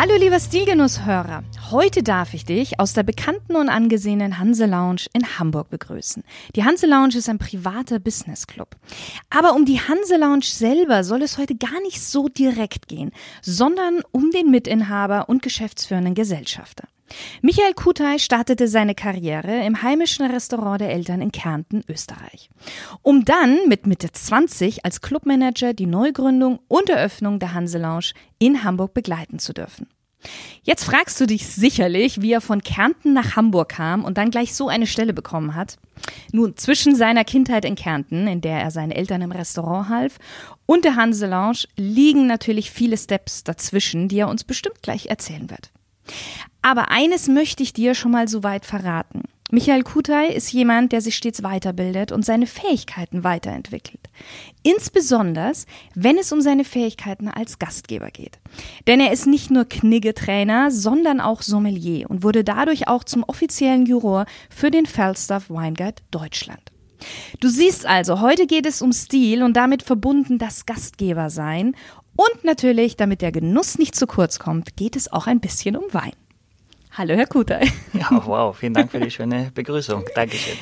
Hallo lieber Stilgenusshörer, heute darf ich dich aus der bekannten und angesehenen Hanse Lounge in Hamburg begrüßen. Die Hanse Lounge ist ein privater Businessclub. Aber um die Hanse Lounge selber soll es heute gar nicht so direkt gehen, sondern um den Mitinhaber und geschäftsführenden Gesellschafter. Michael Kutay startete seine Karriere im heimischen Restaurant der Eltern in Kärnten, Österreich. Um dann mit Mitte 20 als Clubmanager die Neugründung und Eröffnung der Hanse Lounge in Hamburg begleiten zu dürfen. Jetzt fragst du dich sicherlich, wie er von Kärnten nach Hamburg kam und dann gleich so eine Stelle bekommen hat. Nun, zwischen seiner Kindheit in Kärnten, in der er seinen Eltern im Restaurant half, und der Hanse Lounge liegen natürlich viele Steps dazwischen, die er uns bestimmt gleich erzählen wird. Aber eines möchte ich dir schon mal so weit verraten. Michael Kutay ist jemand, der sich stets weiterbildet und seine Fähigkeiten weiterentwickelt. Insbesondere, wenn es um seine Fähigkeiten als Gastgeber geht. Denn er ist nicht nur Kniggetrainer, sondern auch Sommelier und wurde dadurch auch zum offiziellen Juror für den Falstaff Weingard Deutschland. Du siehst also, heute geht es um Stil und damit verbunden das Gastgebersein und natürlich, damit der Genuss nicht zu kurz kommt, geht es auch ein bisschen um Wein. Hallo, Herr Kuter. Ja, wow, vielen Dank für die schöne Begrüßung. Dankeschön.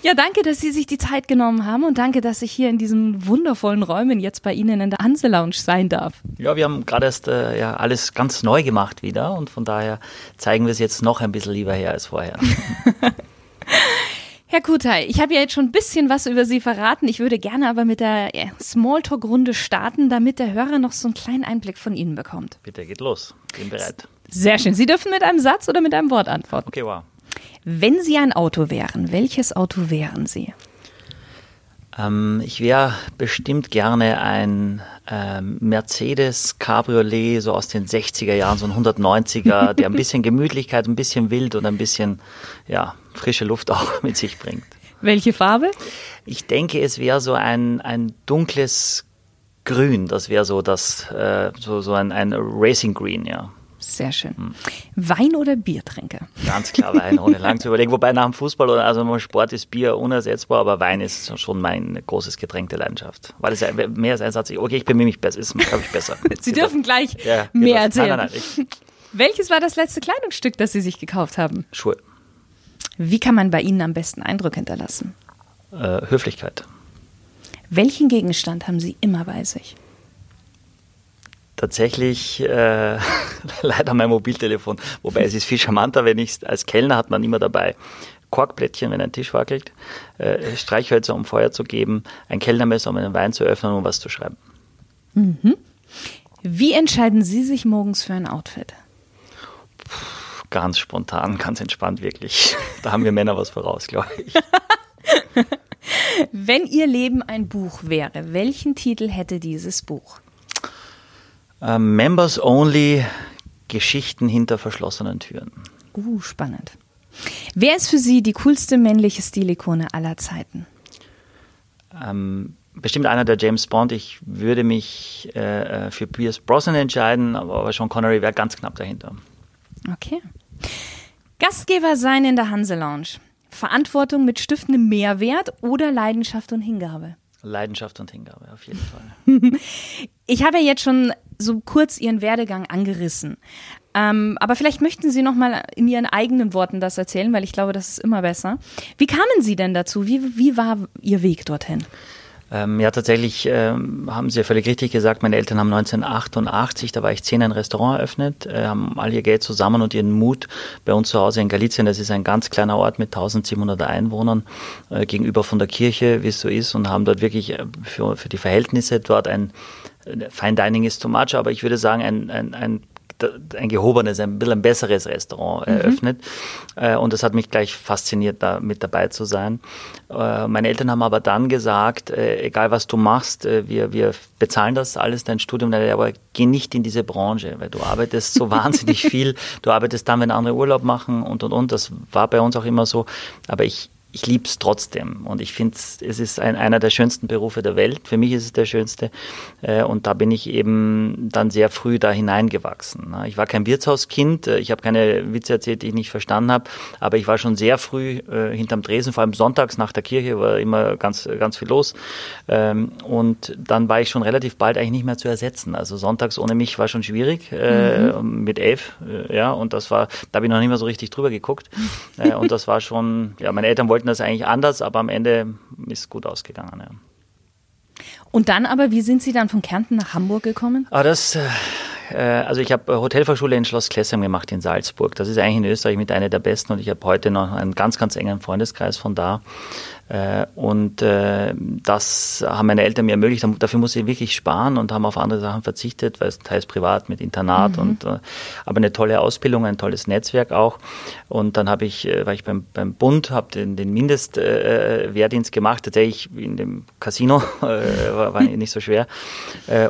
Ja, danke, dass Sie sich die Zeit genommen haben und danke, dass ich hier in diesen wundervollen Räumen jetzt bei Ihnen in der Hanse Lounge sein darf. Ja, wir haben gerade erst äh, ja, alles ganz neu gemacht wieder und von daher zeigen wir es jetzt noch ein bisschen lieber her als vorher. Herr Kutai, ich habe ja jetzt schon ein bisschen was über Sie verraten. Ich würde gerne aber mit der Smalltalk-Runde starten, damit der Hörer noch so einen kleinen Einblick von Ihnen bekommt. Bitte, geht los. Bin bereit. Sehr schön. Sie dürfen mit einem Satz oder mit einem Wort antworten. Okay, wow. Wenn Sie ein Auto wären, welches Auto wären Sie? Ähm, ich wäre bestimmt gerne ein ähm, Mercedes Cabriolet, so aus den 60er Jahren, so ein 190er, der ein bisschen Gemütlichkeit, ein bisschen wild und ein bisschen ja, frische Luft auch mit sich bringt. Welche Farbe? Ich denke, es wäre so ein, ein dunkles Grün. Das wäre so das, äh, so, so ein, ein Racing Green, ja. Sehr schön. Hm. Wein oder Biertrinker? Ganz klar Wein, ohne lang zu überlegen. Wobei nach dem Fußball oder also im Sport ist Bier unersetzbar, aber Wein ist schon mein großes Getränk der Leidenschaft. Weil es ja mehr als ein Satz, okay, ich bin mich besser, ist, glaube ich, besser. Sie dürfen gleich ja, mehr erzählen. Nein, nein, nein, Welches war das letzte Kleidungsstück, das Sie sich gekauft haben? Schuhe. Wie kann man bei Ihnen am besten Eindruck hinterlassen? Äh, Höflichkeit. Welchen Gegenstand haben Sie immer bei sich? Tatsächlich äh, leider mein Mobiltelefon. Wobei es ist viel charmanter, wenn ich als Kellner hat man immer dabei Korkblättchen, wenn ein Tisch wackelt, äh, Streichhölzer, um Feuer zu geben, ein Kellnermesser, um einen Wein zu öffnen und um was zu schreiben. Mhm. Wie entscheiden Sie sich morgens für ein Outfit? ganz spontan, ganz entspannt, wirklich. Da haben wir Männer was voraus, glaube ich. Wenn Ihr Leben ein Buch wäre, welchen Titel hätte dieses Buch? Uh, Members Only Geschichten hinter verschlossenen Türen. Uh, spannend. Wer ist für Sie die coolste männliche Stilikone aller Zeiten? Ähm, bestimmt einer der James Bond. Ich würde mich äh, äh für Pierce Brosnan entscheiden, aber Sean Connery wäre ganz knapp dahinter. Okay. Gastgeber sein in der Hanse Lounge. Verantwortung mit stiftendem Mehrwert oder Leidenschaft und Hingabe? Leidenschaft und Hingabe, auf jeden Fall. ich habe ja jetzt schon so kurz Ihren Werdegang angerissen. Ähm, aber vielleicht möchten Sie noch mal in Ihren eigenen Worten das erzählen, weil ich glaube, das ist immer besser. Wie kamen Sie denn dazu? Wie, wie war Ihr Weg dorthin? Ähm, ja, tatsächlich ähm, haben Sie ja völlig richtig gesagt, meine Eltern haben 1988, da war ich zehn, ein Restaurant eröffnet, äh, haben all ihr Geld zusammen und ihren Mut bei uns zu Hause in Galizien, das ist ein ganz kleiner Ort mit 1700 Einwohnern, äh, gegenüber von der Kirche, wie es so ist, und haben dort wirklich äh, für, für die Verhältnisse dort ein, Fine Dining ist too much, aber ich würde sagen, ein, ein, ein ein gehobenes, ein bisschen ein besseres Restaurant mhm. eröffnet. Mhm. und das hat mich gleich fasziniert, da mit dabei zu sein. Äh, meine Eltern haben aber dann gesagt, äh, egal was du machst, wir, wir bezahlen das alles, dein Studium, aber geh nicht in diese Branche, weil du arbeitest so wahnsinnig viel. Du arbeitest dann, wenn andere Urlaub machen und, und, und. Das war bei uns auch immer so. Aber ich, ich liebe es trotzdem und ich finde, es ist ein, einer der schönsten Berufe der Welt. Für mich ist es der schönste äh, und da bin ich eben dann sehr früh da hineingewachsen. Ne? Ich war kein Wirtshauskind, äh, ich habe keine Witze erzählt, die ich nicht verstanden habe, aber ich war schon sehr früh äh, hinterm Tresen, vor allem sonntags nach der Kirche war immer ganz, ganz viel los ähm, und dann war ich schon relativ bald eigentlich nicht mehr zu ersetzen. Also sonntags ohne mich war schon schwierig mhm. mit elf, ja und das war, da habe ich noch nicht mehr so richtig drüber geguckt und das war schon, ja meine Eltern wollten wollten das eigentlich anders, aber am Ende ist es gut ausgegangen. Ja. Und dann aber, wie sind Sie dann von Kärnten nach Hamburg gekommen? Ah, das, äh, also ich habe Hotelfachschule in Schloss Klessem gemacht in Salzburg. Das ist eigentlich in Österreich mit einer der besten und ich habe heute noch einen ganz, ganz engen Freundeskreis von da. Äh, und äh, das haben meine Eltern mir ermöglicht. Dafür muss ich wirklich sparen und haben auf andere Sachen verzichtet, weil es teils privat mit Internat mhm. und äh, aber eine tolle Ausbildung, ein tolles Netzwerk auch. Und dann habe ich, war ich beim, beim Bund, habe den, den Mindestwehrdienst gemacht, tatsächlich in dem Casino, war, war nicht so schwer.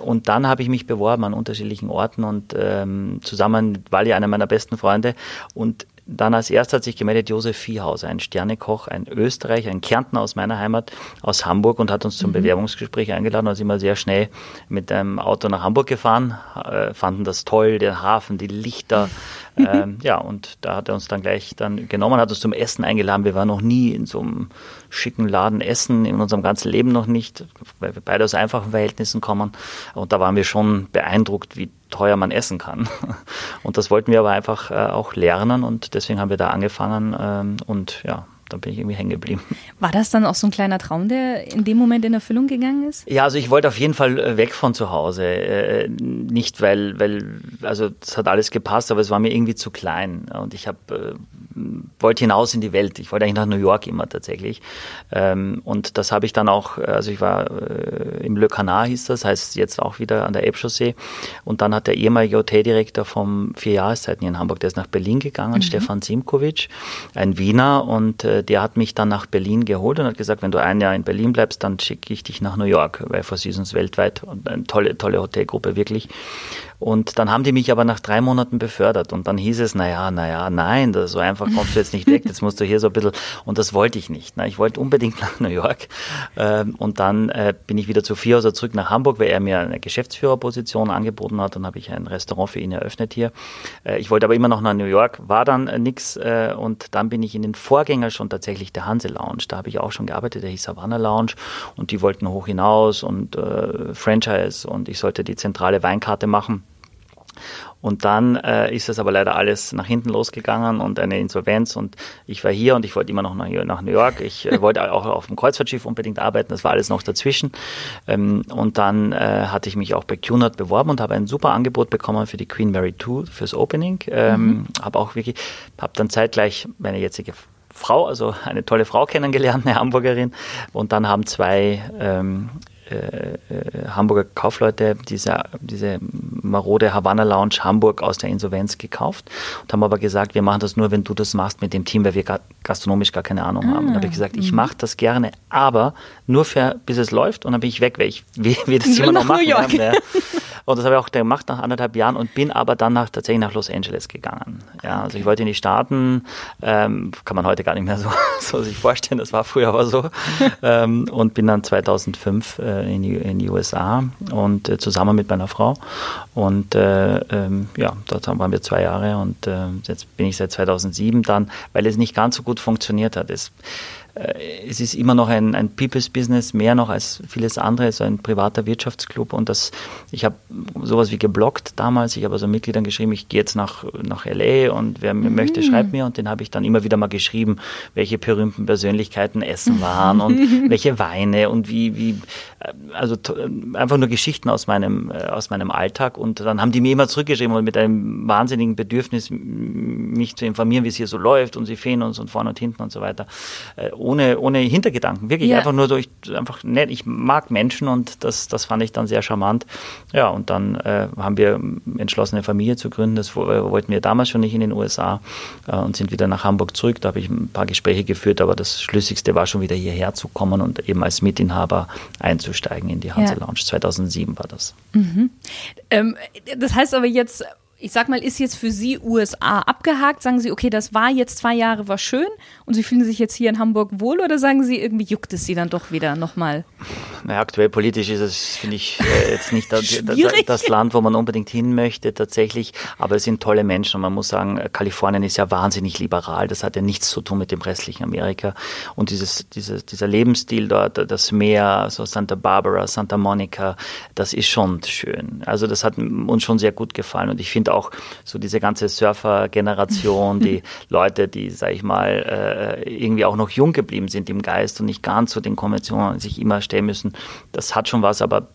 Und dann habe ich mich beworben an unterschiedlichen Orten und ähm, zusammen mit Wally, einer meiner besten Freunde. Und dann als erster hat sich gemeldet Josef Viehhaus, ein Sternekoch, ein Österreicher, ein Kärntner aus meiner Heimat, aus Hamburg und hat uns zum mhm. Bewerbungsgespräch eingeladen. Da sind wir sehr schnell mit einem Auto nach Hamburg gefahren, äh, fanden das toll, den Hafen, die Lichter. ähm, ja, und da hat er uns dann gleich dann genommen, hat uns zum Essen eingeladen. Wir waren noch nie in so einem schicken Laden essen, in unserem ganzen Leben noch nicht, weil wir beide aus einfachen Verhältnissen kommen. Und da waren wir schon beeindruckt, wie teuer man essen kann. Und das wollten wir aber einfach äh, auch lernen und deswegen haben wir da angefangen ähm, und ja, da bin ich irgendwie hängen geblieben. War das dann auch so ein kleiner Traum, der in dem Moment in Erfüllung gegangen ist? Ja, also ich wollte auf jeden Fall äh, weg von zu Hause. Äh, nicht, weil, weil, also es hat alles gepasst, aber es war mir irgendwie zu klein. Und ich habe äh, wollte hinaus in die Welt. Ich wollte eigentlich nach New York immer tatsächlich. Ähm, und das habe ich dann auch, also ich war äh, im Le Canard hieß das, heißt jetzt auch wieder an der Elbchaussee. Und dann hat der ehemalige Hoteldirektor vom Vier Jahreszeiten hier in Hamburg, der ist nach Berlin gegangen, mhm. Stefan Simkovic, ein Wiener und äh, der hat mich dann nach Berlin geholt und hat gesagt, wenn du ein Jahr in Berlin bleibst, dann schicke ich dich nach New York, weil Four Seasons weltweit und eine tolle, tolle Hotelgruppe wirklich. Und dann haben die mich aber nach drei Monaten befördert und dann hieß es, naja, naja, nein, das so einfach kommst du jetzt nicht weg, jetzt musst du hier so ein bisschen, und das wollte ich nicht. Ne? Ich wollte unbedingt nach New York ähm, und dann äh, bin ich wieder zu Vierhauser zurück nach Hamburg, weil er mir eine Geschäftsführerposition angeboten hat, dann habe ich ein Restaurant für ihn eröffnet hier. Äh, ich wollte aber immer noch nach New York, war dann äh, nix und dann bin ich in den Vorgänger schon tatsächlich der Hanse Lounge, da habe ich auch schon gearbeitet, der hieß Havana Lounge und die wollten hoch hinaus und äh, Franchise und ich sollte die zentrale Weinkarte machen. Und dann äh, ist es aber leider alles nach hinten losgegangen und eine Insolvenz und ich war hier und ich wollte immer noch nach, nach New York. Ich äh, wollte auch auf dem Kreuzfahrtschiff unbedingt arbeiten, das war alles noch dazwischen. Ähm, und dann äh, hatte ich mich auch bei Cunard beworben und habe ein super Angebot bekommen für die Queen Mary 2 fürs Opening. Ähm, mhm. Habe auch wirklich, habe dann zeitgleich meine jetzige Frau, also eine tolle Frau kennengelernt, eine Hamburgerin. Und dann haben zwei ähm, äh, äh, Hamburger Kaufleute diese, diese marode Havanna Lounge Hamburg aus der Insolvenz gekauft und haben aber gesagt, wir machen das nur, wenn du das machst mit dem Team, weil wir gastronomisch gar keine Ahnung ah, haben. Und da habe ich gesagt, ich mhm. mache das gerne, aber nur für, bis es läuft und dann bin ich weg, weil ich will, will das immer noch machen. Ja. Und das habe ich auch gemacht nach anderthalb Jahren und bin aber dann nach, tatsächlich nach Los Angeles gegangen. Ja, also ich wollte in die Staaten, ähm, kann man heute gar nicht mehr so, so sich vorstellen, das war früher aber so. ähm, und bin dann 2005 äh, in, die, in die USA und äh, zusammen mit meiner Frau. Und äh, ähm, ja, dort waren wir zwei Jahre und äh, jetzt bin ich seit 2007 dann, weil es nicht ganz so gut funktioniert hat. Es, äh, es ist immer noch ein, ein People's Business, mehr noch als vieles andere, so ein privater Wirtschaftsclub. Und das, ich habe sowas wie geblockt damals. Ich habe also Mitgliedern geschrieben, ich gehe jetzt nach, nach LA und wer mhm. möchte, schreibt mir. Und den habe ich dann immer wieder mal geschrieben, welche berühmten Persönlichkeiten Essen waren und welche Weine und wie, wie, äh, also einfach nur Geschichten aus meinem, äh, aus meinem Alltag. Und dann haben die mir immer zurückgeschrieben und mit einem wahnsinnigen Bedürfnis, mich zu informieren, wie es hier so läuft und sie fehlen uns und vorne und hinten und so weiter. Äh, ohne, ohne Hintergedanken. Wirklich ja. einfach nur so, ich, einfach nett. Ich mag Menschen und das, das fand ich dann sehr charmant. Ja, und dann äh, haben wir entschlossen, eine Familie zu gründen. Das wollten wir damals schon nicht in den USA äh, und sind wieder nach Hamburg zurück. Da habe ich ein paar Gespräche geführt, aber das Schlüssigste war schon wieder hierher zu kommen und eben als Mitinhaber einzusteigen in die Hanse Lounge. 2007 war das. Mhm. Ähm, das heißt aber jetzt ich sag mal, ist jetzt für Sie USA abgehakt? Sagen Sie, okay, das war jetzt zwei Jahre, war schön und Sie fühlen sich jetzt hier in Hamburg wohl oder sagen Sie, irgendwie juckt es Sie dann doch wieder nochmal? Naja, aktuell politisch ist es, finde ich, äh, jetzt nicht das, das Land, wo man unbedingt hin möchte, tatsächlich. Aber es sind tolle Menschen und man muss sagen, Kalifornien ist ja wahnsinnig liberal. Das hat ja nichts zu tun mit dem restlichen Amerika. Und dieses, dieses, dieser Lebensstil dort, das Meer, so Santa Barbara, Santa Monica, das ist schon schön. Also das hat uns schon sehr gut gefallen und ich finde auch so diese ganze Surfer-Generation, die Leute, die, sag ich mal, äh, irgendwie auch noch jung geblieben sind im Geist und nicht ganz zu den Konventionen sich immer stellen müssen. Das hat schon was, aber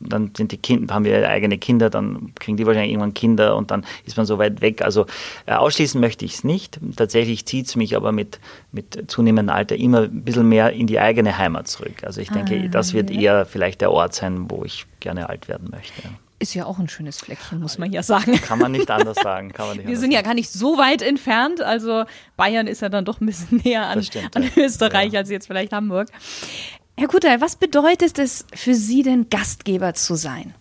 dann sind die Kinder, haben wir eigene Kinder, dann kriegen die wahrscheinlich irgendwann Kinder und dann ist man so weit weg. Also äh, ausschließen möchte ich es nicht. Tatsächlich zieht es mich aber mit, mit zunehmendem Alter immer ein bisschen mehr in die eigene Heimat zurück. Also ich denke, ah, das wird ja. eher vielleicht der Ort sein, wo ich gerne alt werden möchte. Ist ja auch ein schönes Fleckchen, muss man ja sagen. Kann man nicht anders sagen. Wir sind ja gar nicht so weit entfernt. Also Bayern ist ja dann doch ein bisschen näher an, stimmt, an Österreich ja. als jetzt vielleicht Hamburg. Herr Kutter, was bedeutet es für Sie denn, Gastgeber zu sein?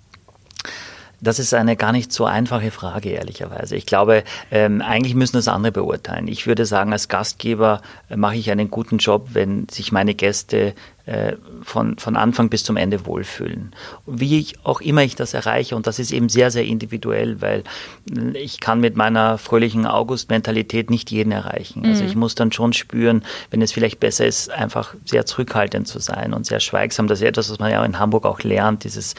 Das ist eine gar nicht so einfache Frage, ehrlicherweise. Ich glaube, ähm, eigentlich müssen das andere beurteilen. Ich würde sagen, als Gastgeber äh, mache ich einen guten Job, wenn sich meine Gäste äh, von, von Anfang bis zum Ende wohlfühlen. Wie ich, auch immer ich das erreiche, und das ist eben sehr, sehr individuell, weil ich kann mit meiner fröhlichen August-Mentalität nicht jeden erreichen. Also mhm. ich muss dann schon spüren, wenn es vielleicht besser ist, einfach sehr zurückhaltend zu sein und sehr schweigsam. Das ist etwas, was man ja in Hamburg auch lernt, dieses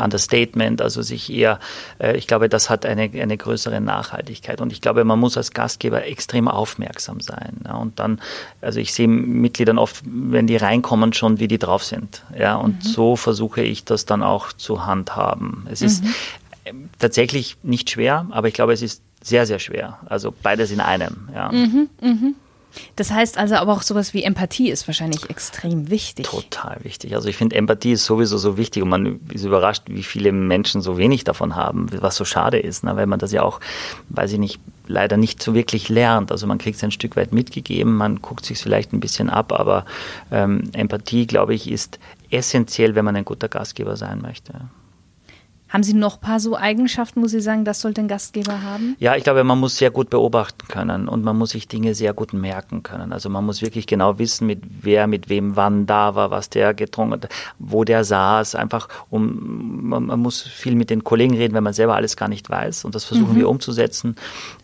Understatement, also sich eher, äh, ich glaube, das hat eine, eine größere Nachhaltigkeit. Und ich glaube, man muss als Gastgeber extrem aufmerksam sein. Und dann, also ich sehe Mitgliedern oft, wenn die reinkommen, schon, wie die drauf sind. Ja, und mhm. so versuche ich das dann auch zu handhaben. Es ist mhm. tatsächlich nicht schwer, aber ich glaube, es ist sehr, sehr schwer. Also beides in einem. Ja. Mhm, mhm. Das heißt also aber auch sowas wie Empathie ist wahrscheinlich extrem wichtig. Total wichtig. Also ich finde Empathie ist sowieso so wichtig und man ist überrascht, wie viele Menschen so wenig davon haben, was so schade ist, ne? weil man das ja auch, weiß ich nicht, leider nicht so wirklich lernt. Also man kriegt es ein Stück weit mitgegeben, man guckt sich vielleicht ein bisschen ab, aber ähm, Empathie, glaube ich, ist essentiell, wenn man ein guter Gastgeber sein möchte. Haben Sie noch ein paar so Eigenschaften, wo Sie sagen, das sollte ein Gastgeber haben? Ja, ich glaube, man muss sehr gut beobachten können und man muss sich Dinge sehr gut merken können. Also man muss wirklich genau wissen, mit wer, mit wem, wann da war, was der getrunken hat, wo der saß. Einfach um, man, man muss viel mit den Kollegen reden, wenn man selber alles gar nicht weiß. Und das versuchen mhm. wir umzusetzen.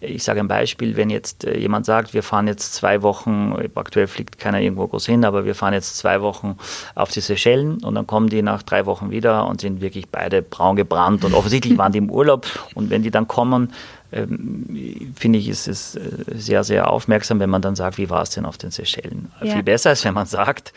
Ich sage ein Beispiel, wenn jetzt äh, jemand sagt, wir fahren jetzt zwei Wochen, aktuell fliegt keiner irgendwo groß hin, aber wir fahren jetzt zwei Wochen auf die Seychellen und dann kommen die nach drei Wochen wieder und sind wirklich beide braun gebrannt Strand und offensichtlich waren die im Urlaub und wenn die dann kommen, ähm, finde ich, ist es äh, sehr, sehr aufmerksam, wenn man dann sagt, wie war es denn auf den Seychellen? Ja. Viel besser ist, wenn man sagt,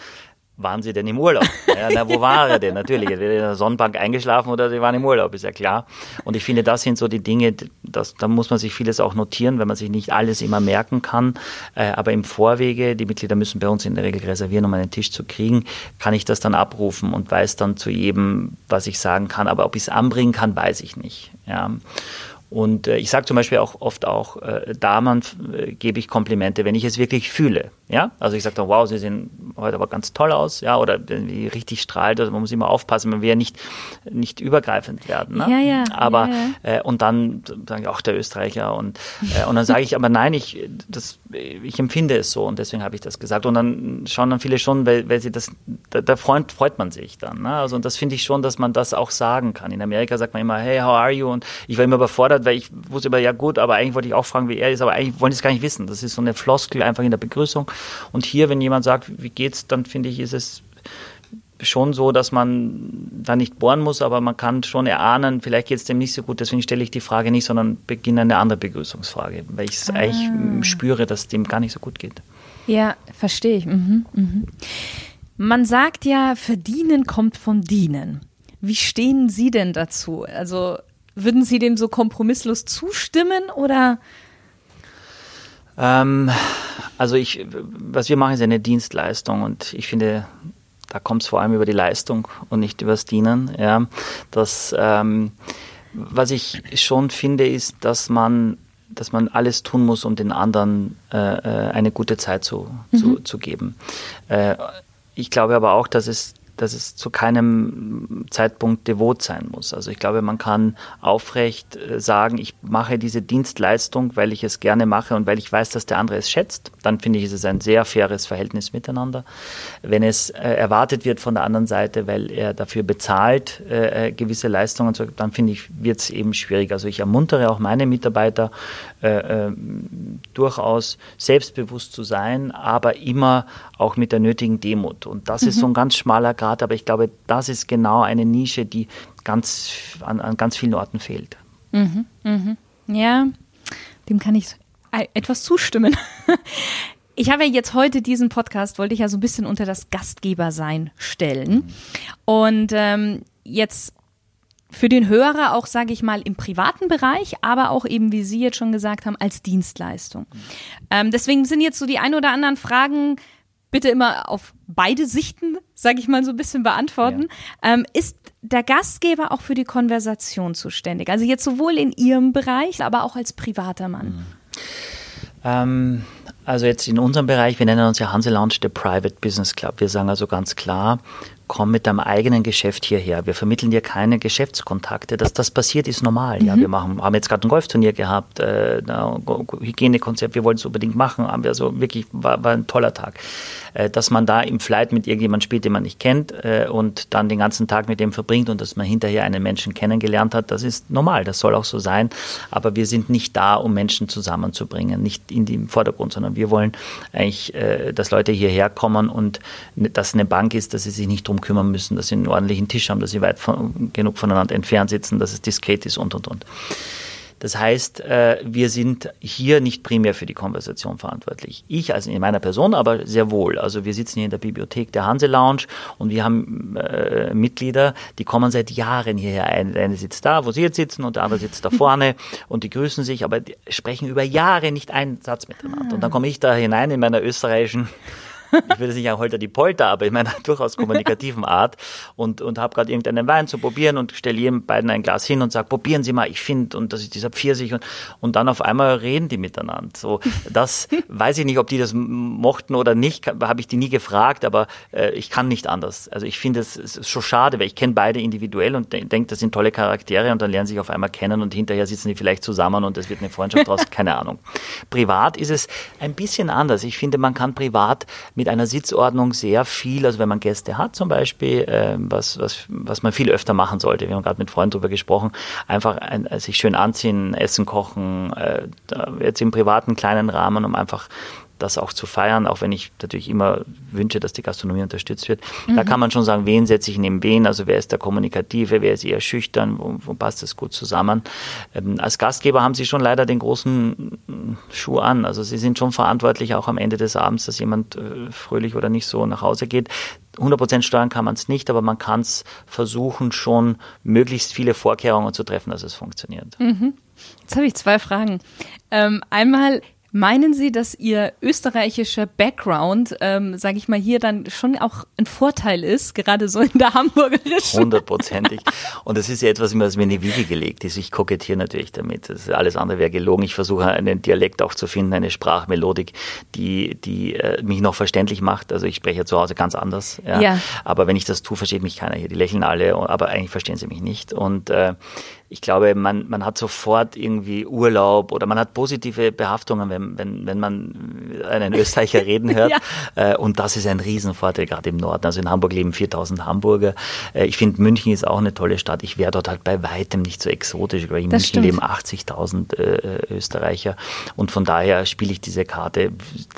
waren Sie denn im Urlaub? Ja, na, wo war er denn? Natürlich, entweder in der Sonnenbank eingeschlafen oder Sie waren im Urlaub, ist ja klar. Und ich finde, das sind so die Dinge, das, da muss man sich vieles auch notieren, wenn man sich nicht alles immer merken kann. Äh, aber im Vorwege, die Mitglieder müssen bei uns in der Regel reservieren, um einen Tisch zu kriegen, kann ich das dann abrufen und weiß dann zu jedem, was ich sagen kann. Aber ob ich es anbringen kann, weiß ich nicht. Ja. Und äh, ich sage zum Beispiel auch oft auch, äh, Damen äh, gebe ich Komplimente, wenn ich es wirklich fühle. Ja, also ich sage dann, wow, Sie sehen heute aber ganz toll aus, ja, oder wenn die richtig strahlt, also man muss immer aufpassen, man will ja nicht, nicht übergreifend werden. Ne? Ja, ja. Aber ja, ja. Äh, und dann sage ich auch der Österreicher und äh, und dann sage ich, aber nein, ich das ich empfinde es so und deswegen habe ich das gesagt. Und dann schauen dann viele schon, weil, weil sie das, da, da freut, freut man sich dann. Ne? Also und das finde ich schon, dass man das auch sagen kann. In Amerika sagt man immer, hey, how are you? Und ich war immer überfordert, weil ich wusste immer, ja gut, aber eigentlich wollte ich auch fragen, wie er ist, aber eigentlich wollen die es gar nicht wissen. Das ist so eine Floskel einfach in der Begrüßung. Und hier, wenn jemand sagt, wie geht's, dann finde ich, ist es schon so, dass man da nicht bohren muss, aber man kann schon erahnen, vielleicht geht es dem nicht so gut, deswegen stelle ich die Frage nicht, sondern beginne eine andere Begrüßungsfrage, weil ich es ah. eigentlich spüre, dass es dem gar nicht so gut geht. Ja, verstehe ich. Mhm, mhm. Man sagt ja, verdienen kommt vom Dienen. Wie stehen Sie denn dazu? Also würden Sie dem so kompromisslos zustimmen oder Ähm, also ich, was wir machen, ist eine Dienstleistung und ich finde, da kommt es vor allem über die Leistung und nicht über das Dienen. Ja. Das, ähm, was ich schon finde, ist, dass man, dass man alles tun muss, um den anderen äh, äh eine gute Zeit zu, mhm. zu, zu geben. Äh, ich glaube aber auch, dass es dass es zu keinem Zeitpunkt devot sein muss. Also ich glaube, man kann aufrecht äh, sagen, ich mache diese Dienstleistung, weil ich es gerne mache und weil ich weiß, dass der andere es schätzt. Dann finde ich, ist es ein sehr faires Verhältnis miteinander. Wenn es äh, erwartet wird von der anderen Seite, weil er dafür bezahlt, äh, gewisse Leistungen, dann finde ich, wird es eben schwierig. Also ich ermuntere auch meine Mitarbeiter, äh, durchaus selbstbewusst zu sein, aber immer auch mit der nötigen Demut. Und das mhm. ist so ein ganz schmaler Grad, aber ich glaube, das ist genau eine Nische, die ganz, an, an ganz vielen Orten fehlt. Mhm, mhm. Ja, dem kann ich etwas zustimmen. Ich habe ja jetzt heute diesen Podcast, wollte ich ja so ein bisschen unter das Gastgebersein stellen. Und ähm, jetzt für den Hörer auch, sage ich mal, im privaten Bereich, aber auch eben, wie Sie jetzt schon gesagt haben, als Dienstleistung. Ähm, deswegen sind jetzt so die ein oder anderen Fragen bitte immer auf beide Sichten, sage ich mal so ein bisschen beantworten. Ja. Ähm, ist der Gastgeber auch für die Konversation zuständig? Also jetzt sowohl in Ihrem Bereich, aber auch als privater Mann. Mhm. Ähm, also jetzt in unserem Bereich, wir nennen uns ja Hanse Lounge der Private Business Club. Wir sagen also ganz klar, komm mit deinem eigenen Geschäft hierher. Wir vermitteln dir keine Geschäftskontakte. Dass das passiert, ist normal. Mhm. Ja, wir machen, haben jetzt gerade ein Golfturnier gehabt, äh, Hygienekonzept, wir wollten es unbedingt machen, haben wir so wirklich, war, war ein toller Tag. Äh, dass man da im Flight mit irgendjemand spielt, den man nicht kennt äh, und dann den ganzen Tag mit dem verbringt und dass man hinterher einen Menschen kennengelernt hat, das ist normal, das soll auch so sein. Aber wir sind nicht da, um Menschen zusammenzubringen, nicht in den Vordergrund, sondern wir wollen eigentlich, äh, dass Leute hierher kommen und dass eine Bank ist, dass sie sich nicht drum kümmern müssen, dass sie einen ordentlichen Tisch haben, dass sie weit von, genug voneinander entfernt sitzen, dass es diskret ist und und und. Das heißt, äh, wir sind hier nicht primär für die Konversation verantwortlich. Ich, also in meiner Person, aber sehr wohl. Also wir sitzen hier in der Bibliothek der Hanse Lounge und wir haben äh, Mitglieder, die kommen seit Jahren hierher. Eine, eine sitzt da, wo sie jetzt sitzen und der andere sitzt da vorne und die grüßen sich, aber die sprechen über Jahre nicht einen Satz miteinander. Und dann komme ich da hinein in meiner österreichischen ich würde nicht sagen Holter die Polter, aber in meiner durchaus kommunikativen Art und, und habe gerade irgendeinen Wein zu probieren und stelle jedem beiden ein Glas hin und sage, probieren Sie mal, ich finde und das ist dieser Pfirsich und, und dann auf einmal reden die miteinander. So, das weiß ich nicht, ob die das mochten oder nicht, habe ich die nie gefragt, aber äh, ich kann nicht anders. Also ich finde es ist schon schade, weil ich kenne beide individuell und denke, das sind tolle Charaktere und dann lernen sie sich auf einmal kennen und hinterher sitzen die vielleicht zusammen und es wird eine Freundschaft draus, keine Ahnung. Privat ist es ein bisschen anders. Ich finde, man kann privat mit mit einer Sitzordnung sehr viel, also wenn man Gäste hat zum Beispiel, äh, was, was, was man viel öfter machen sollte. Wir haben gerade mit Freunden darüber gesprochen, einfach ein, sich schön anziehen, essen, kochen, äh, jetzt im privaten kleinen Rahmen, um einfach das auch zu feiern, auch wenn ich natürlich immer wünsche, dass die Gastronomie unterstützt wird. Mhm. Da kann man schon sagen, wen setze ich neben wen, also wer ist der Kommunikative, wer ist eher schüchtern, wo, wo passt das gut zusammen. Ähm, als Gastgeber haben Sie schon leider den großen Schuh an, also Sie sind schon verantwortlich auch am Ende des Abends, dass jemand äh, fröhlich oder nicht so nach Hause geht. 100% steuern kann man es nicht, aber man kann es versuchen, schon möglichst viele Vorkehrungen zu treffen, dass es funktioniert. Mhm. Jetzt habe ich zwei Fragen. Ähm, einmal, Meinen Sie, dass Ihr österreichischer Background, ähm, sage ich mal, hier dann schon auch ein Vorteil ist, gerade so in der hamburgerischen? Hundertprozentig. Und das ist ja etwas, was mir in die Wiege gelegt ist. Ich kokettiere natürlich damit. Das alles andere wäre gelogen. Ich versuche einen Dialekt auch zu finden, eine Sprachmelodik, die, die äh, mich noch verständlich macht. Also ich spreche zu Hause ganz anders. Ja. ja. Aber wenn ich das tue, versteht mich keiner hier. Die lächeln alle, aber eigentlich verstehen sie mich nicht. Und äh, ich glaube, man, man hat sofort irgendwie Urlaub oder man hat positive Behaftungen, wenn, wenn, wenn man einen Österreicher reden hört. ja. Äh, und das ist ein Riesenvorteil, gerade im Norden. Also in Hamburg leben 4000 Hamburger. Äh, ich finde, München ist auch eine tolle Stadt. Ich wäre dort halt bei weitem nicht so exotisch, weil in das München stimmt. leben 80.000 äh, Österreicher. Und von daher spiele ich diese Karte.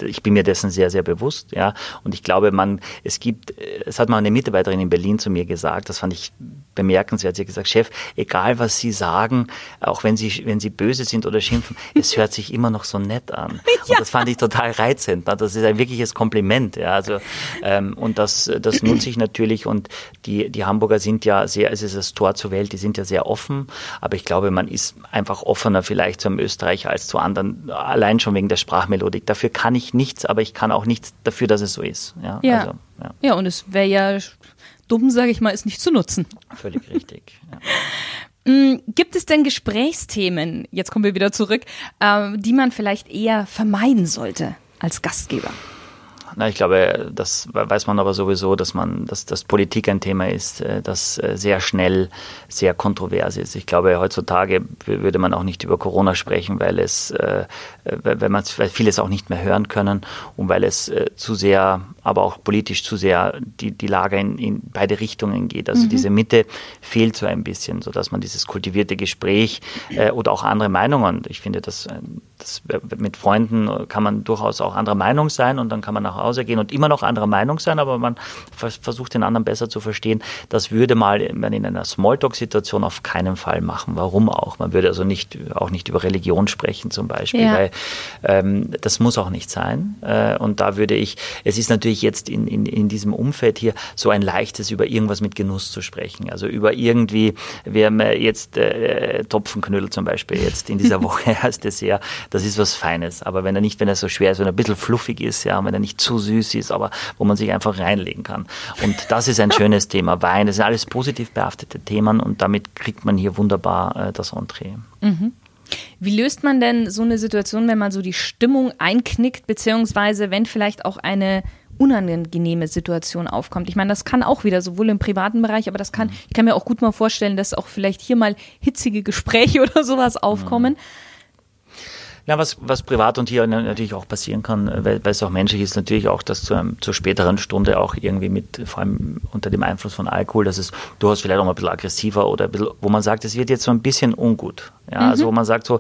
Ich bin mir dessen sehr, sehr bewusst. Ja. Und ich glaube, man, es gibt, es hat mal eine Mitarbeiterin in Berlin zu mir gesagt, das fand ich bemerkenswert. Sie hat gesagt, Chef, egal was Sie sagen, auch wenn Sie, wenn Sie böse sind oder schimpfen, es hört sich immer noch so nett an. Ja. Und das fand ich total reizend. Ne? Das ist ein wirkliches Kompliment. Ja, also, ähm, und das, das nutze ich natürlich. Und die, die Hamburger sind ja sehr, es ist das Tor zur Welt, die sind ja sehr offen. Aber ich glaube, man ist einfach offener vielleicht zu einem Österreicher als zu anderen, allein schon wegen der Sprachmelodik. Dafür kann ich nichts, aber ich kann auch nichts dafür, dass es so ist. Ja, ja. Also, ja. ja und es wäre ja dumm, sage ich mal, es nicht zu nutzen. Völlig richtig. Ja. Mm, gibt es denn Gesprächsthemen, jetzt kommen wir wieder zurück, äh, die man vielleicht eher vermeiden sollte als Gastgeber? Na, ich glaube, das weiß man aber sowieso, dass man, dass, dass Politik ein Thema ist, äh, das äh, sehr schnell sehr kontrovers ist. Ich glaube, heutzutage würde man auch nicht über Corona sprechen, weil es, äh, weil man, weil vieles auch nicht mehr hören können und weil es zu sehr, aber auch politisch zu sehr die, die Lage in, in beide Richtungen geht. Also mhm. diese Mitte fehlt so ein bisschen, so dass man dieses kultivierte Gespräch oder auch andere Meinungen. Ich finde, dass, dass mit Freunden kann man durchaus auch anderer Meinung sein und dann kann man nach Hause gehen und immer noch anderer Meinung sein, aber man versucht den anderen besser zu verstehen. Das würde mal man in einer Smalltalk-Situation auf keinen Fall machen. Warum auch? Man würde also nicht, auch nicht über Religion sprechen zum Beispiel, ja. weil ähm, das muss auch nicht sein. Äh, und da würde ich, es ist natürlich jetzt in, in, in diesem Umfeld hier so ein leichtes, über irgendwas mit Genuss zu sprechen. Also über irgendwie, wir haben jetzt äh, Topfenknödel zum Beispiel jetzt in dieser Woche als Dessert, das ist was Feines. Aber wenn er nicht, wenn er so schwer ist, wenn er ein bisschen fluffig ist, ja, wenn er nicht zu süß ist, aber wo man sich einfach reinlegen kann. Und das ist ein schönes Thema. Wein, das sind alles positiv behaftete Themen und damit kriegt man hier wunderbar äh, das Entree. Mhm. Wie löst man denn so eine Situation, wenn man so die Stimmung einknickt, beziehungsweise wenn vielleicht auch eine unangenehme Situation aufkommt. Ich meine, das kann auch wieder sowohl im privaten Bereich, aber das kann, ich kann mir auch gut mal vorstellen, dass auch vielleicht hier mal hitzige Gespräche oder sowas aufkommen. Mhm. Ja, was, was privat und hier natürlich auch passieren kann, äh, weil, weil es auch menschlich ist, natürlich auch, dass zu einem, zur späteren Stunde auch irgendwie mit, vor allem unter dem Einfluss von Alkohol, dass es durchaus vielleicht auch mal ein bisschen aggressiver oder ein bisschen, wo man sagt, es wird jetzt so ein bisschen ungut. Ja, mhm. also wo man sagt so,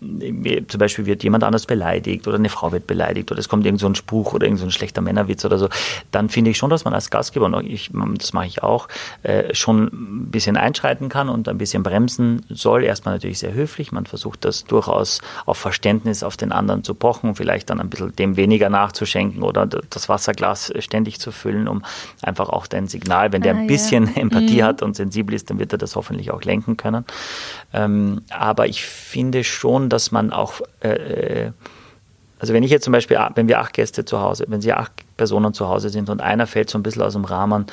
zum Beispiel wird jemand anders beleidigt oder eine Frau wird beleidigt oder es kommt irgend so ein Spruch oder irgend so ein schlechter Männerwitz oder so, dann finde ich schon, dass man als Gastgeber, und ich, das mache ich auch, äh, schon ein bisschen einschreiten kann und ein bisschen bremsen soll. Erstmal natürlich sehr höflich. Man versucht das durchaus auf Verständnis auf den anderen zu pochen, vielleicht dann ein bisschen dem weniger nachzuschenken oder das Wasserglas ständig zu füllen, um einfach auch dein Signal, wenn der ah, ein bisschen ja. Empathie mhm. hat und sensibel ist, dann wird er das hoffentlich auch lenken können. Ähm, aber ich finde schon, dass man auch, äh, äh, also wenn ich jetzt zum Beispiel, wenn wir acht Gäste zu Hause, wenn sie acht Personen zu Hause sind und einer fällt so ein bisschen aus dem Rahmen,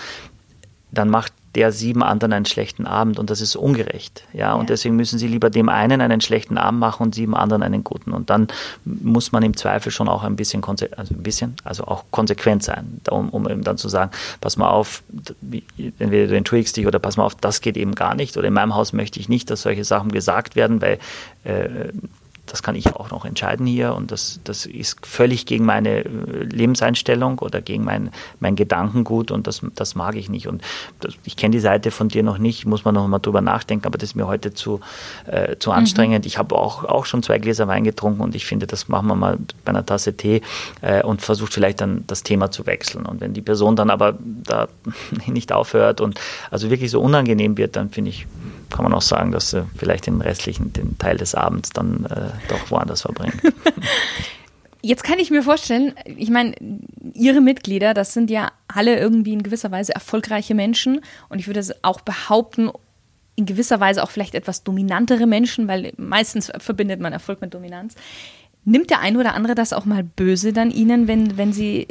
dann macht der sieben anderen einen schlechten Abend und das ist ungerecht. Ja, ja, und deswegen müssen sie lieber dem einen einen schlechten Abend machen und sieben anderen einen guten. Und dann muss man im Zweifel schon auch ein bisschen, also ein bisschen, also auch konsequent sein, um, um eben dann zu sagen, pass mal auf, entweder du entschuldigst dich oder pass mal auf, das geht eben gar nicht. Oder in meinem Haus möchte ich nicht, dass solche Sachen gesagt werden, weil äh, das kann ich auch noch entscheiden hier und das, das ist völlig gegen meine äh, Lebenseinstellung oder gegen mein, mein Gedankengut und das, das mag ich nicht. Und das, ich kenne die Seite von dir noch nicht, muss man noch mal drüber nachdenken, aber das ist mir heute zu, äh, zu anstrengend. Mhm. Ich habe auch, auch schon zwei Gläser Wein getrunken und ich finde, das machen wir mal bei einer Tasse Tee äh, und versucht vielleicht dann das Thema zu wechseln. Und wenn die Person dann aber da nicht aufhört und also wirklich so unangenehm wird, dann finde ich, kann man auch sagen, dass sie vielleicht den restlichen, den Teil des Abends dann äh, doch woanders verbringen. Jetzt kann ich mir vorstellen, ich meine, Ihre Mitglieder, das sind ja alle irgendwie in gewisser Weise erfolgreiche Menschen und ich würde auch behaupten, in gewisser Weise auch vielleicht etwas dominantere Menschen, weil meistens verbindet man Erfolg mit Dominanz. Nimmt der eine oder andere das auch mal böse dann Ihnen, wenn, wenn Sie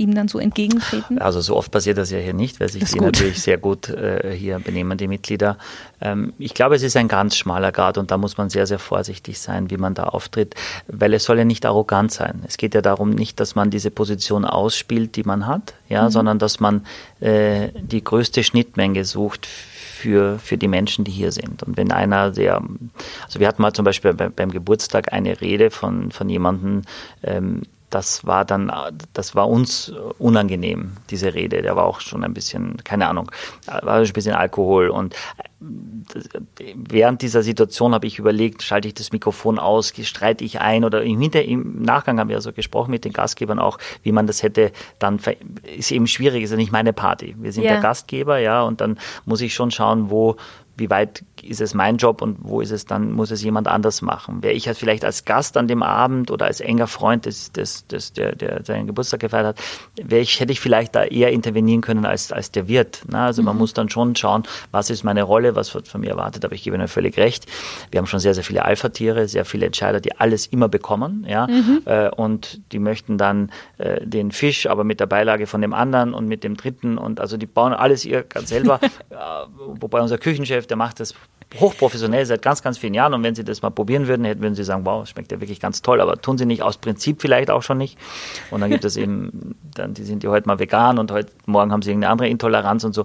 ihm dann so entgegentreten? Also so oft passiert das ja hier nicht, weil sich die gut. natürlich sehr gut äh, hier benehmen, die Mitglieder. Ähm, ich glaube, es ist ein ganz schmaler Grad und da muss man sehr, sehr vorsichtig sein, wie man da auftritt, weil es soll ja nicht arrogant sein. Es geht ja darum nicht, dass man diese Position ausspielt, die man hat, ja, mhm. sondern dass man äh, die größte Schnittmenge sucht für, für die Menschen, die hier sind. Und wenn einer der, also wir hatten mal zum Beispiel beim Geburtstag eine Rede von, von jemandem, ähm, das war dann, das war uns unangenehm, diese Rede. Der war auch schon ein bisschen, keine Ahnung, war ein bisschen Alkohol. Und während dieser Situation habe ich überlegt, schalte ich das Mikrofon aus, streite ich ein oder im, Hinter im Nachgang haben wir also gesprochen mit den Gastgebern auch, wie man das hätte dann, ist eben schwierig, ist ja nicht meine Party. Wir sind yeah. der Gastgeber, ja, und dann muss ich schon schauen, wo wie weit ist es mein Job und wo ist es dann, muss es jemand anders machen? Wäre ich halt vielleicht als Gast an dem Abend oder als enger Freund, des, des, des, der, der seinen Geburtstag gefeiert hat, wäre ich, hätte ich vielleicht da eher intervenieren können als, als der Wirt. Ne? Also mhm. man muss dann schon schauen, was ist meine Rolle, was wird von mir erwartet, aber ich gebe Ihnen völlig recht. Wir haben schon sehr, sehr viele Alpha-Tiere, sehr viele Entscheider, die alles immer bekommen, ja, mhm. äh, und die möchten dann äh, den Fisch, aber mit der Beilage von dem anderen und mit dem dritten und also die bauen alles ihr ganz selber, äh, wobei unser Küchenchef der macht das hochprofessionell seit ganz, ganz vielen Jahren. Und wenn Sie das mal probieren würden, würden Sie sagen, wow, schmeckt ja wirklich ganz toll. Aber tun Sie nicht aus Prinzip vielleicht auch schon nicht. Und dann gibt es eben, dann, die sind ja heute mal vegan und heute Morgen haben sie irgendeine andere Intoleranz und so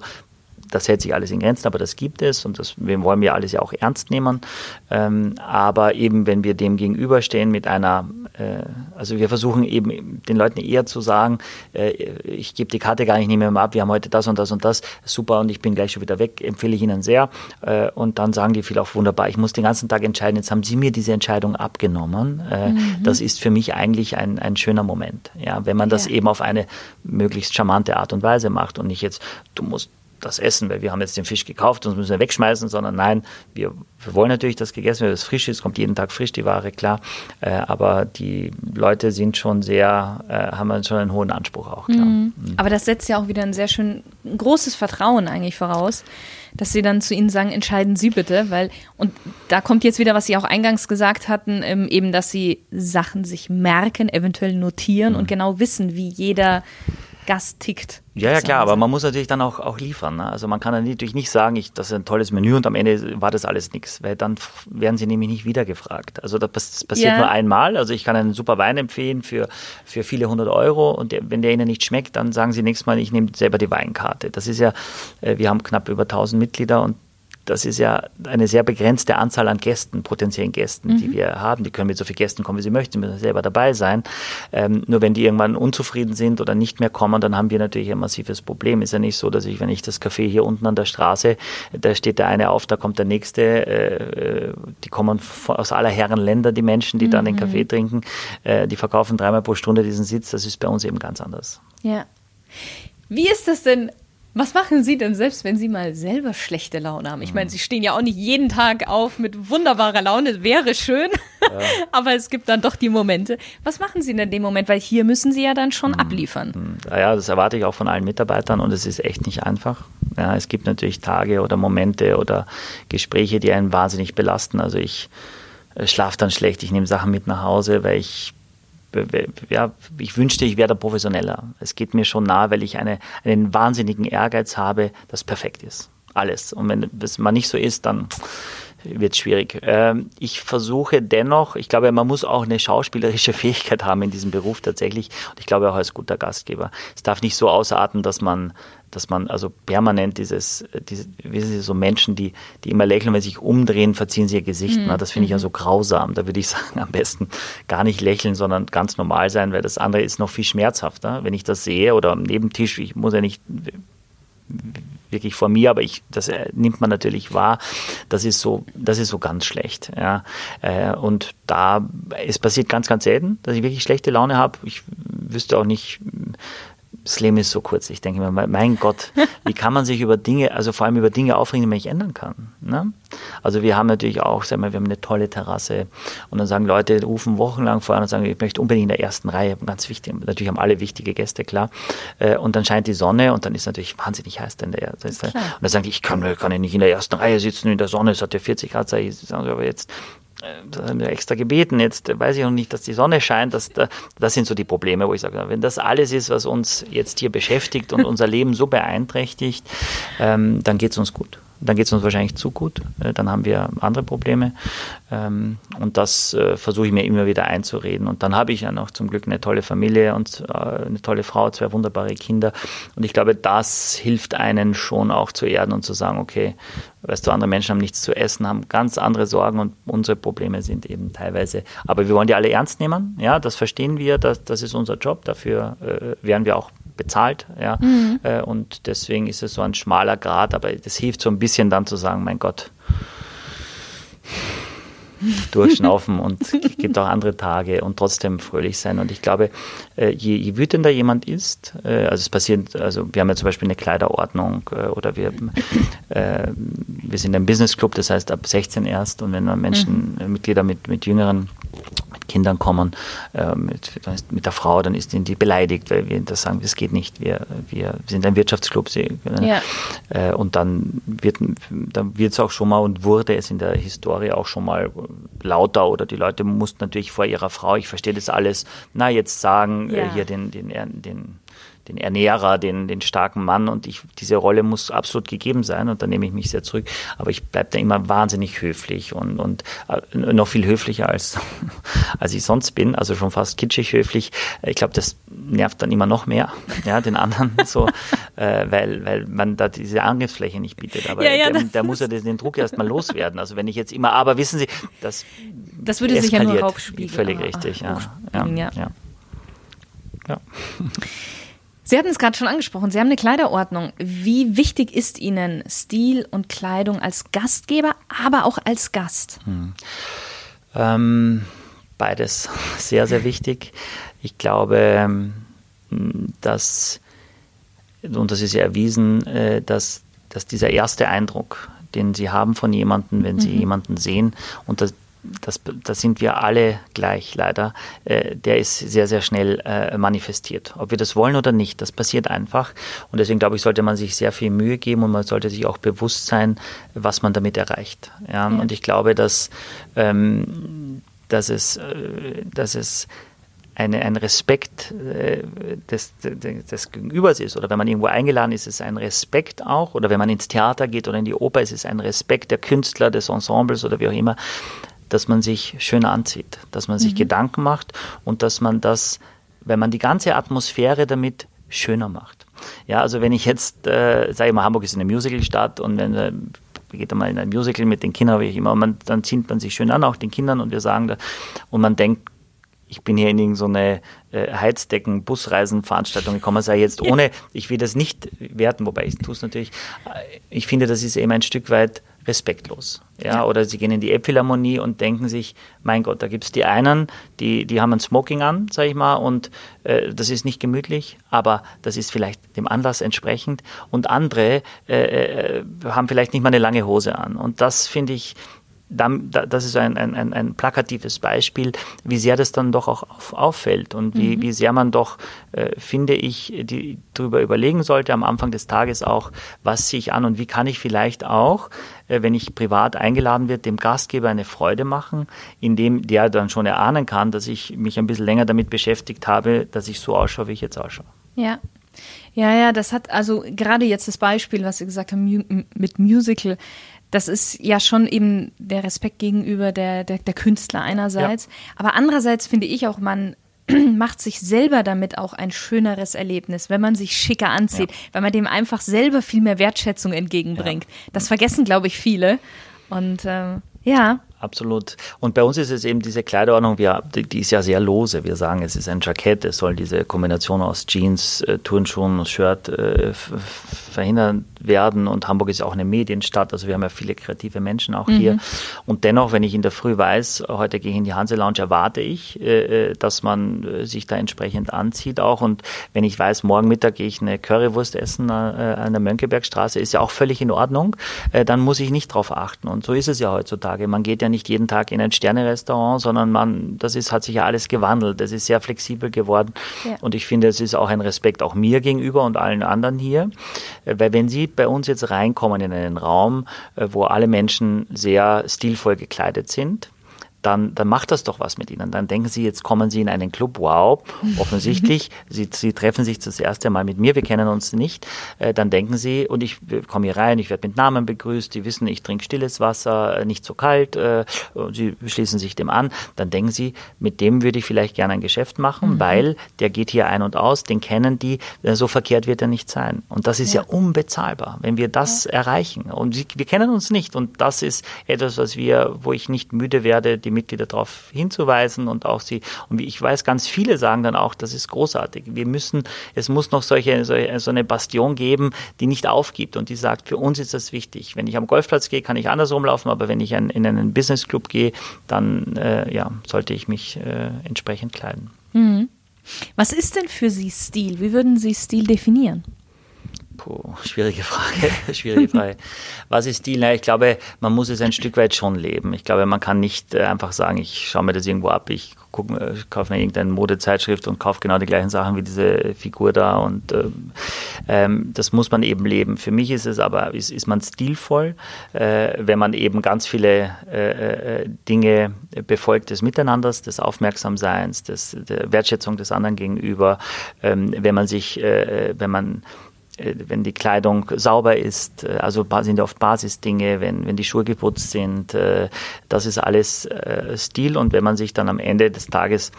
das hält sich alles in Grenzen, aber das gibt es und das wir wollen wir alles ja auch ernst nehmen. Ähm, aber eben, wenn wir dem gegenüberstehen mit einer, äh, also wir versuchen eben den Leuten eher zu sagen, äh, ich gebe die Karte gar nicht, nehme mehr ab, wir haben heute das und das und das, super und ich bin gleich schon wieder weg, empfehle ich Ihnen sehr. Äh, und dann sagen die viel auch wunderbar, ich muss den ganzen Tag entscheiden, jetzt haben Sie mir diese Entscheidung abgenommen. Äh, mhm. Das ist für mich eigentlich ein, ein schöner Moment, ja, wenn man das ja. eben auf eine möglichst charmante Art und Weise macht und nicht jetzt, du musst das essen, weil wir haben jetzt den Fisch gekauft und müssen wir wegschmeißen, sondern nein, wir, wir wollen natürlich, dass gegessen wird, dass es frisch ist, kommt jeden Tag frisch die Ware, klar. Äh, aber die Leute sind schon sehr, äh, haben schon einen hohen Anspruch auch, klar. Mhm. Mhm. Aber das setzt ja auch wieder ein sehr schön, ein großes Vertrauen eigentlich voraus, dass sie dann zu ihnen sagen, entscheiden Sie bitte, weil, und da kommt jetzt wieder, was Sie auch eingangs gesagt hatten, ähm, eben, dass Sie Sachen sich merken, eventuell notieren mhm. und genau wissen, wie jeder Gast tickt. Ja, ja, klar, aber man muss natürlich dann auch, auch liefern. Ne? Also man kann dann natürlich nicht sagen, ich, das ist ein tolles Menü und am Ende war das alles nichts, weil dann werden sie nämlich nicht wieder gefragt. Also das passiert ja. nur einmal. Also ich kann einen super Wein empfehlen für, für viele hundert Euro und der, wenn der ihnen nicht schmeckt, dann sagen sie nächstes Mal, ich nehme selber die Weinkarte. Das ist ja, äh, wir haben knapp über 1000 Mitglieder und das ist ja eine sehr begrenzte Anzahl an Gästen, potenziellen Gästen, mhm. die wir haben. Die können mit so vielen Gästen kommen, wie sie möchten, müssen selber dabei sein. Ähm, nur wenn die irgendwann unzufrieden sind oder nicht mehr kommen, dann haben wir natürlich ein massives Problem. Ist ja nicht so, dass ich, wenn ich das Café hier unten an der Straße, da steht der eine auf, da kommt der nächste, äh, die kommen aus aller Herren Länder, die Menschen, die mhm. dann den Kaffee trinken, äh, die verkaufen dreimal pro Stunde diesen Sitz. Das ist bei uns eben ganz anders. Ja. Wie ist das denn was machen Sie denn selbst, wenn Sie mal selber schlechte Laune haben? Ich meine, Sie stehen ja auch nicht jeden Tag auf mit wunderbarer Laune, wäre schön, ja. aber es gibt dann doch die Momente. Was machen Sie denn in dem Moment? Weil hier müssen Sie ja dann schon mhm. abliefern. Mhm. Ja, das erwarte ich auch von allen Mitarbeitern und es ist echt nicht einfach. Ja, es gibt natürlich Tage oder Momente oder Gespräche, die einen wahnsinnig belasten. Also ich äh, schlafe dann schlecht, ich nehme Sachen mit nach Hause, weil ich ja, ich wünschte, ich wäre da professioneller. Es geht mir schon nahe, weil ich eine, einen wahnsinnigen Ehrgeiz habe, das perfekt ist. Alles. Und wenn es mal nicht so ist, dann wird schwierig. Ähm, ich versuche dennoch, ich glaube, man muss auch eine schauspielerische Fähigkeit haben in diesem Beruf tatsächlich. Und ich glaube auch als guter Gastgeber. Es darf nicht so ausarten, dass man dass man also permanent dieses, diese, wissen Sie, so Menschen, die, die immer lächeln, wenn sie sich umdrehen, verziehen sie ihr Gesicht. Mhm. Das finde ich ja mhm. so grausam. Da würde ich sagen, am besten gar nicht lächeln, sondern ganz normal sein, weil das andere ist noch viel schmerzhafter. Wenn ich das sehe oder am Nebentisch, ich muss ja nicht wirklich vor mir, aber ich, das äh, nimmt man natürlich wahr. Das ist so, das ist so ganz schlecht. Ja. Äh, und da, es passiert ganz, ganz selten, dass ich wirklich schlechte Laune habe. Ich wüsste auch nicht, das Leben ist so kurz. Ich denke mir, mein Gott, wie kann man sich über Dinge, also vor allem über Dinge aufregen, die man nicht ändern kann. Ne? Also wir haben natürlich auch, sagen wir, wir haben eine tolle Terrasse und dann sagen Leute, rufen wochenlang vorher und sagen, ich möchte unbedingt in der ersten Reihe, ganz wichtig, natürlich haben alle wichtige Gäste, klar. Äh, und dann scheint die Sonne und dann ist natürlich wahnsinnig heiß in der ersten Und dann sagen die, ich kann, kann ja nicht in der ersten Reihe sitzen in der Sonne, es hat ja 40 Grad, ich, sagen sie aber jetzt, das haben wir extra gebeten. Jetzt weiß ich noch nicht, dass die Sonne scheint. Das, das sind so die Probleme, wo ich sage, wenn das alles ist, was uns jetzt hier beschäftigt und unser Leben so beeinträchtigt, ähm, dann geht es uns gut. dann geht es uns wahrscheinlich zu gut, äh, dann haben wir andere Probleme. Ähm, und das äh, versuche ich mir immer wieder einzureden. Und dann habe ich ja noch zum Glück eine tolle Familie und äh, eine tolle Frau, zwei wunderbare Kinder. Und ich glaube, das hilft einen schon auch zu erden und zu sagen, okay, weißt du, andere Menschen haben nichts zu essen, haben ganz andere Sorgen und unsere Probleme sind eben teilweise. Aber wir wollen die alle ernst nehmen, ja, das verstehen wir, das, das ist unser Job, dafür äh, werden wir auch bezahlt. Ja? Mhm. Äh, und deswegen ist es so ein schmaler Grad, aber das hilft so ein bisschen dann zu sagen, mein Gott, durchschnaufen und es gibt auch andere Tage und trotzdem fröhlich sein. Und ich glaube, äh, je, je wütender jemand ist, äh, also es passiert, also wir haben ja zum Beispiel eine Kleiderordnung oder wir, wir sind ein Business Club, das heißt ab 16 erst und wenn man Menschen, mhm. Mitglieder mit, mit jüngeren Kindern kommen äh, mit, mit der Frau, dann ist die beleidigt, weil wir das sagen, das geht nicht, wir, wir sind ein Wirtschaftsclub. Sie, ja. äh, und dann wird dann wird es auch schon mal und wurde es in der Historie auch schon mal lauter oder die Leute mussten natürlich vor ihrer Frau, ich verstehe das alles, na jetzt sagen, äh, ja. äh, hier den, den, den den Ernährer, den, den starken Mann und ich, diese Rolle muss absolut gegeben sein und da nehme ich mich sehr zurück. Aber ich bleibe da immer wahnsinnig höflich und, und äh, noch viel höflicher als, als ich sonst bin, also schon fast kitschig höflich. Ich glaube, das nervt dann immer noch mehr, ja, den anderen so, äh, weil, weil man da diese Angriffsfläche nicht bietet. Aber ja, ja, der, der muss ja den Druck erstmal loswerden. Also wenn ich jetzt immer, aber wissen Sie, das Das würde sich ja nur raufspiegeln. Völlig richtig, ja. ja. ja. ja. Sie hatten es gerade schon angesprochen, Sie haben eine Kleiderordnung. Wie wichtig ist Ihnen Stil und Kleidung als Gastgeber, aber auch als Gast? Hm. Ähm, beides sehr, sehr wichtig. Ich glaube, ähm, dass, und das ist ja erwiesen, äh, dass, dass dieser erste Eindruck, den Sie haben von jemandem, wenn Sie mhm. jemanden sehen, und das, das, das sind wir alle gleich leider, äh, der ist sehr, sehr schnell äh, manifestiert. Ob wir das wollen oder nicht, das passiert einfach. Und deswegen glaube ich, sollte man sich sehr viel Mühe geben und man sollte sich auch bewusst sein, was man damit erreicht. Ja? ja. Und ich glaube, dass, ähm, dass, es, äh, dass es eine, ein Respekt äh, des, des, des Gegenübers ist oder wenn man irgendwo eingeladen ist, ist es ein Respekt auch oder wenn man ins Theater geht oder in die Oper, ist es ein Respekt der Künstler, des Ensembles oder wie auch immer, dass man sich schön anzieht, dass man sich mhm. Gedanken macht und dass man das, wenn man die ganze Atmosphäre damit schöner macht. Ja, also wenn ich jetzt, äh, sage ich mal, Hamburg ist eine Musicalstadt und wenn äh, geht mal in ein Musical mit den Kindern, wie ich immer, man, dann zieht man sich schön an, auch den Kindern und wir sagen da, und man denkt, ich bin hier in irgendeine so äh, Heizdecken-Busreisenveranstaltung gekommen, sei jetzt ohne, ich will das nicht werten, wobei ich tue es natürlich, äh, ich finde, das ist eben ein Stück weit respektlos. Ja. Oder sie gehen in die Elbphilharmonie und denken sich, mein Gott, da gibt es die einen, die, die haben ein Smoking an, sage ich mal, und äh, das ist nicht gemütlich, aber das ist vielleicht dem Anlass entsprechend. Und andere äh, äh haben vielleicht nicht mal eine lange Hose an. Und das finde ich, das ist ein, ein, ein, plakatives Beispiel, wie sehr das dann doch auch auf, auffällt und wie, mhm. wie sehr man doch, äh, finde ich, die, darüber überlegen sollte am Anfang des Tages auch, was ziehe ich an und wie kann ich vielleicht auch, äh, wenn ich privat eingeladen wird, dem Gastgeber eine Freude machen, indem der dann schon erahnen kann, dass ich mich ein bisschen länger damit beschäftigt habe, dass ich so ausschaue, wie ich jetzt ausschaue. Ja. Ja, ja, das hat also gerade jetzt das Beispiel, was Sie gesagt haben mit Musical, das ist ja schon eben der Respekt gegenüber der, der, der Künstler einerseits. Ja. Aber andererseits finde ich auch, man macht sich selber damit auch ein schöneres Erlebnis, wenn man sich schicker anzieht, ja. weil man dem einfach selber viel mehr Wertschätzung entgegenbringt. Ja. Das vergessen, glaube ich, viele. Und ähm, ja. Absolut. Und bei uns ist es eben diese Kleiderordnung, wir, die, ist ja sehr lose. Wir sagen, es ist ein Jackett, es soll diese Kombination aus Jeans, äh, Turnschuhen und Shirt äh, verhindern werden. Und Hamburg ist auch eine Medienstadt, also wir haben ja viele kreative Menschen auch mhm. hier. Und dennoch, wenn ich in der Früh weiß, heute gehe ich in die Hanse Lounge, erwarte ich, äh, äh dass man äh, sich da entsprechend anzieht auch. Und wenn ich weiß, morgen Mittag gehe ich eine Currywurst essen äh, an der Mönckebergstraße, ist ja auch völlig in Ordnung, dann muss ich nicht drauf achten. Und so ist es ja heutzutage. Man geht ja nicht jeden Tag in ein Sterne-Restaurant, sondern man, das ist, hat sich ja alles gewandelt. Das ist sehr flexibel geworden. Ja. Und ich finde, es ist auch ein Respekt auch mir gegenüber und allen anderen hier. Äh, weil wenn Sie bei uns jetzt reinkommen in einen Raum, äh, wo alle Menschen sehr stilvoll gekleidet sind, dann, dann macht das doch was mit ihnen. Dann denken sie, jetzt kommen sie in einen Club, wow, offensichtlich, sie, sie treffen sich das erste Mal mit mir, wir kennen uns nicht, äh, dann denken sie, und ich komme hier rein, ich werde mit Namen begrüßt, die wissen, ich trinke stilles Wasser, äh, nicht so kalt, äh, sie schließen sich dem an, dann denken sie, mit dem würde ich vielleicht gerne ein Geschäft machen, mhm. weil der geht hier ein und aus, den kennen die, äh, so verkehrt wird er nicht sein. Und das ist ja, ja unbezahlbar, wenn wir das ja. erreichen. Und wir kennen uns nicht und das ist etwas, was wir, wo ich nicht müde werde, die Mitglieder darauf hinzuweisen und auch sie, und ich weiß, ganz viele sagen dann auch, das ist großartig. Wir müssen, es muss noch solche, so eine Bastion geben, die nicht aufgibt und die sagt, für uns ist das wichtig. Wenn ich am Golfplatz gehe, kann ich andersrum laufen, aber wenn ich in einen Businessclub gehe, dann äh, ja, sollte ich mich äh, entsprechend kleiden. Mhm. Was ist denn für Sie Stil? Wie würden Sie Stil definieren? Puh, schwierige Frage, schwierige Frage. Was ist Stil? Ich glaube, man muss es ein Stück weit schon leben. Ich glaube, man kann nicht äh, einfach sagen, ich schaue mir das irgendwo ab, ich guck, äh, kaufe mir irgendeine Modezeitschrift und kaufe genau die gleichen Sachen wie diese Figur da und ähm, ähm, das muss man eben leben. Für mich ist es aber, ist, ist man stilvoll, äh, wenn man eben ganz viele äh, äh Dinge befolgt des Miteinanders, des Aufmerksamseins, des, der Wertschätzung des anderen gegenüber, ähm, wenn man sich, äh, wenn man äh, wenn die Kleidung sauber ist, äh, also sind oft Basisdinge, wenn, wenn die Schuhe geputzt sind, äh, das ist alles Stil. Und wenn man sich dann am Ende des Tages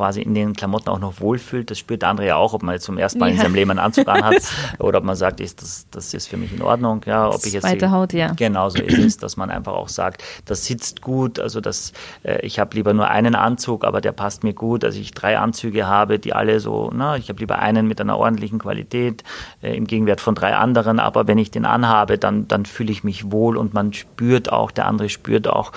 quasi in den Klamotten auch noch wohlfühlt. Das spürt der andere ja auch, ob man jetzt zum ersten Mal ja. in seinem Leben einen Anzug anhat oder ob man sagt, ist, das, das ist für mich in Ordnung. Ja, ob ich jetzt Zweite Haut, ja. Genauso ist es, dass man einfach auch sagt, das sitzt gut. Also das, äh, ich habe lieber nur einen Anzug, aber der passt mir gut. Also ich drei Anzüge habe, die alle so, na, ich habe lieber einen mit einer ordentlichen Qualität äh, im Gegenwert von drei anderen. Aber wenn ich den anhabe, dann, dann fühle ich mich wohl und man spürt auch, der andere spürt auch,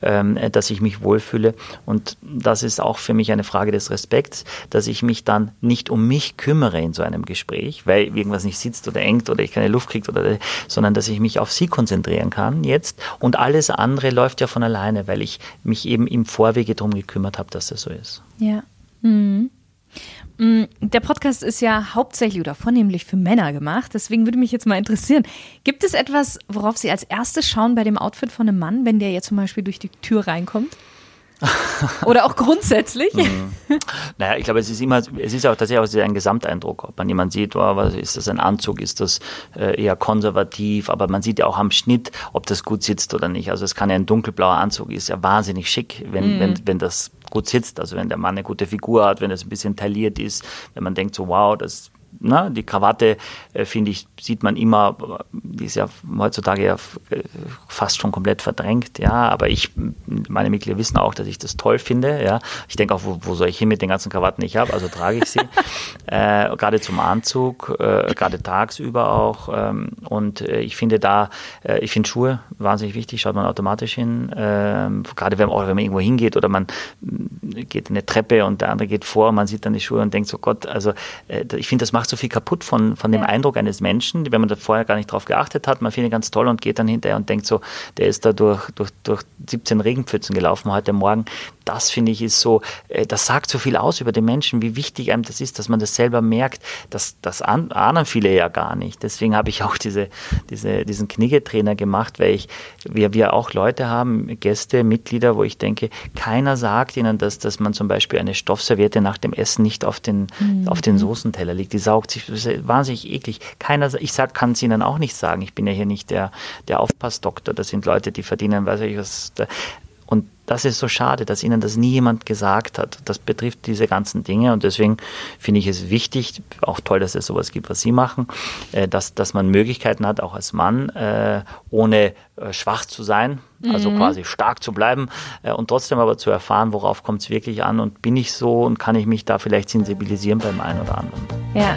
ähm, dass ich mich wohlfühle. Und das ist auch für mich eine Frage Frage des Respekts, dass ich mich dann nicht um mich kümmere in so einem Gespräch, weil irgendwas nicht sitzt oder engt oder ich keine Luft kriege, oder, sondern dass ich mich auf sie konzentrieren kann jetzt und alles andere läuft ja von alleine, weil ich mich eben im Vorwege darum gekümmert habe, dass das so ist. Ja. Mhm. Mm, der Podcast ist ja hauptsächlich oder vornehmlich für Männer gemacht. Deswegen würde mich jetzt mal interessieren, gibt es etwas, worauf Sie als erstes schauen bei dem Outfit von einem Mann, wenn der jetzt zum Beispiel durch die Tür reinkommt? Oder auch grundsätzlich? Mhm. Naja, ich glaube, es ist immer, es ist auch tatsächlich auch ein Gesamteindruck, ob man jemanden sieht, oh, was, ist das ein Anzug, ist das äh, eher konservativ, aber man sieht ja auch am Schnitt, ob das gut sitzt oder nicht. Also es kann ja ein dunkelblauer Anzug, ist ja wahnsinnig schick, wenn, mhm. wenn, wenn das gut sitzt, also wenn der Mann eine gute Figur hat, wenn es ein bisschen tailliert ist, wenn man denkt so, wow, das Ne? Die Krawatte, äh, finde ich, sieht man immer, die ist ja heutzutage ja äh, fast schon komplett verdrängt, ja, aber ich, meine Mitglieder wissen auch, dass ich das toll finde, ja. Ich denke auch, wo, wo soll ich hin mit den ganzen Krawatten, die ich habe, also trage ich sie, äh, gerade zum Anzug, äh, gerade tagsüber auch ähm, und äh, ich finde da, äh, ich finde Schuhe wahnsinnig wichtig, schaut man automatisch hin, ähm, gerade wenn, wenn man irgendwo hingeht oder man geht in eine Treppe und der andere geht vor, man sieht dann die Schuhe und denkt so, Gott, also ich finde, das macht so viel kaputt von, von dem ja. Eindruck eines Menschen, wenn man da vorher gar nicht drauf geachtet hat. Man findet ganz toll und geht dann hinterher und denkt so, der ist da durch, durch, durch 17 Regenpfützen gelaufen heute Morgen. Das finde ich ist so, äh, das sagt so viel aus über den Menschen, wie wichtig einem das ist, dass man das selber merkt. Das, das ahnen viele ja gar nicht. Deswegen habe ich auch diese, diese, diesen Kniggetrainer gemacht, weil ich, wir, wir auch Leute haben, Gäste, Mitglieder, wo ich denke, keiner sagt ihnen, dass, dass man zum Beispiel eine Stoffserviette nach dem Essen nicht auf den, mhm. auf den Soßenteller legt. Die saugt sich, das ist wahnsinnig eklig. Keiner, ich kann es ihnen auch nicht sagen. Ich bin ja hier nicht der, der Aufpassdoktor. Das sind Leute, die verdienen, weiß ich was. Das ist so schade, dass ihnen das nie jemand gesagt hat. Das betrifft diese ganzen Dinge und deswegen finde ich es wichtig, auch toll, dass es sowas gibt, was Sie machen, äh, dass, dass man Möglichkeiten hat, auch als Mann, äh, ohne äh, schwach zu sein, also mhm. quasi stark zu bleiben und trotzdem aber zu erfahren, worauf kommt es wirklich an und bin ich so und kann ich mich da vielleicht sensibilisieren beim einen oder anderen. Ja,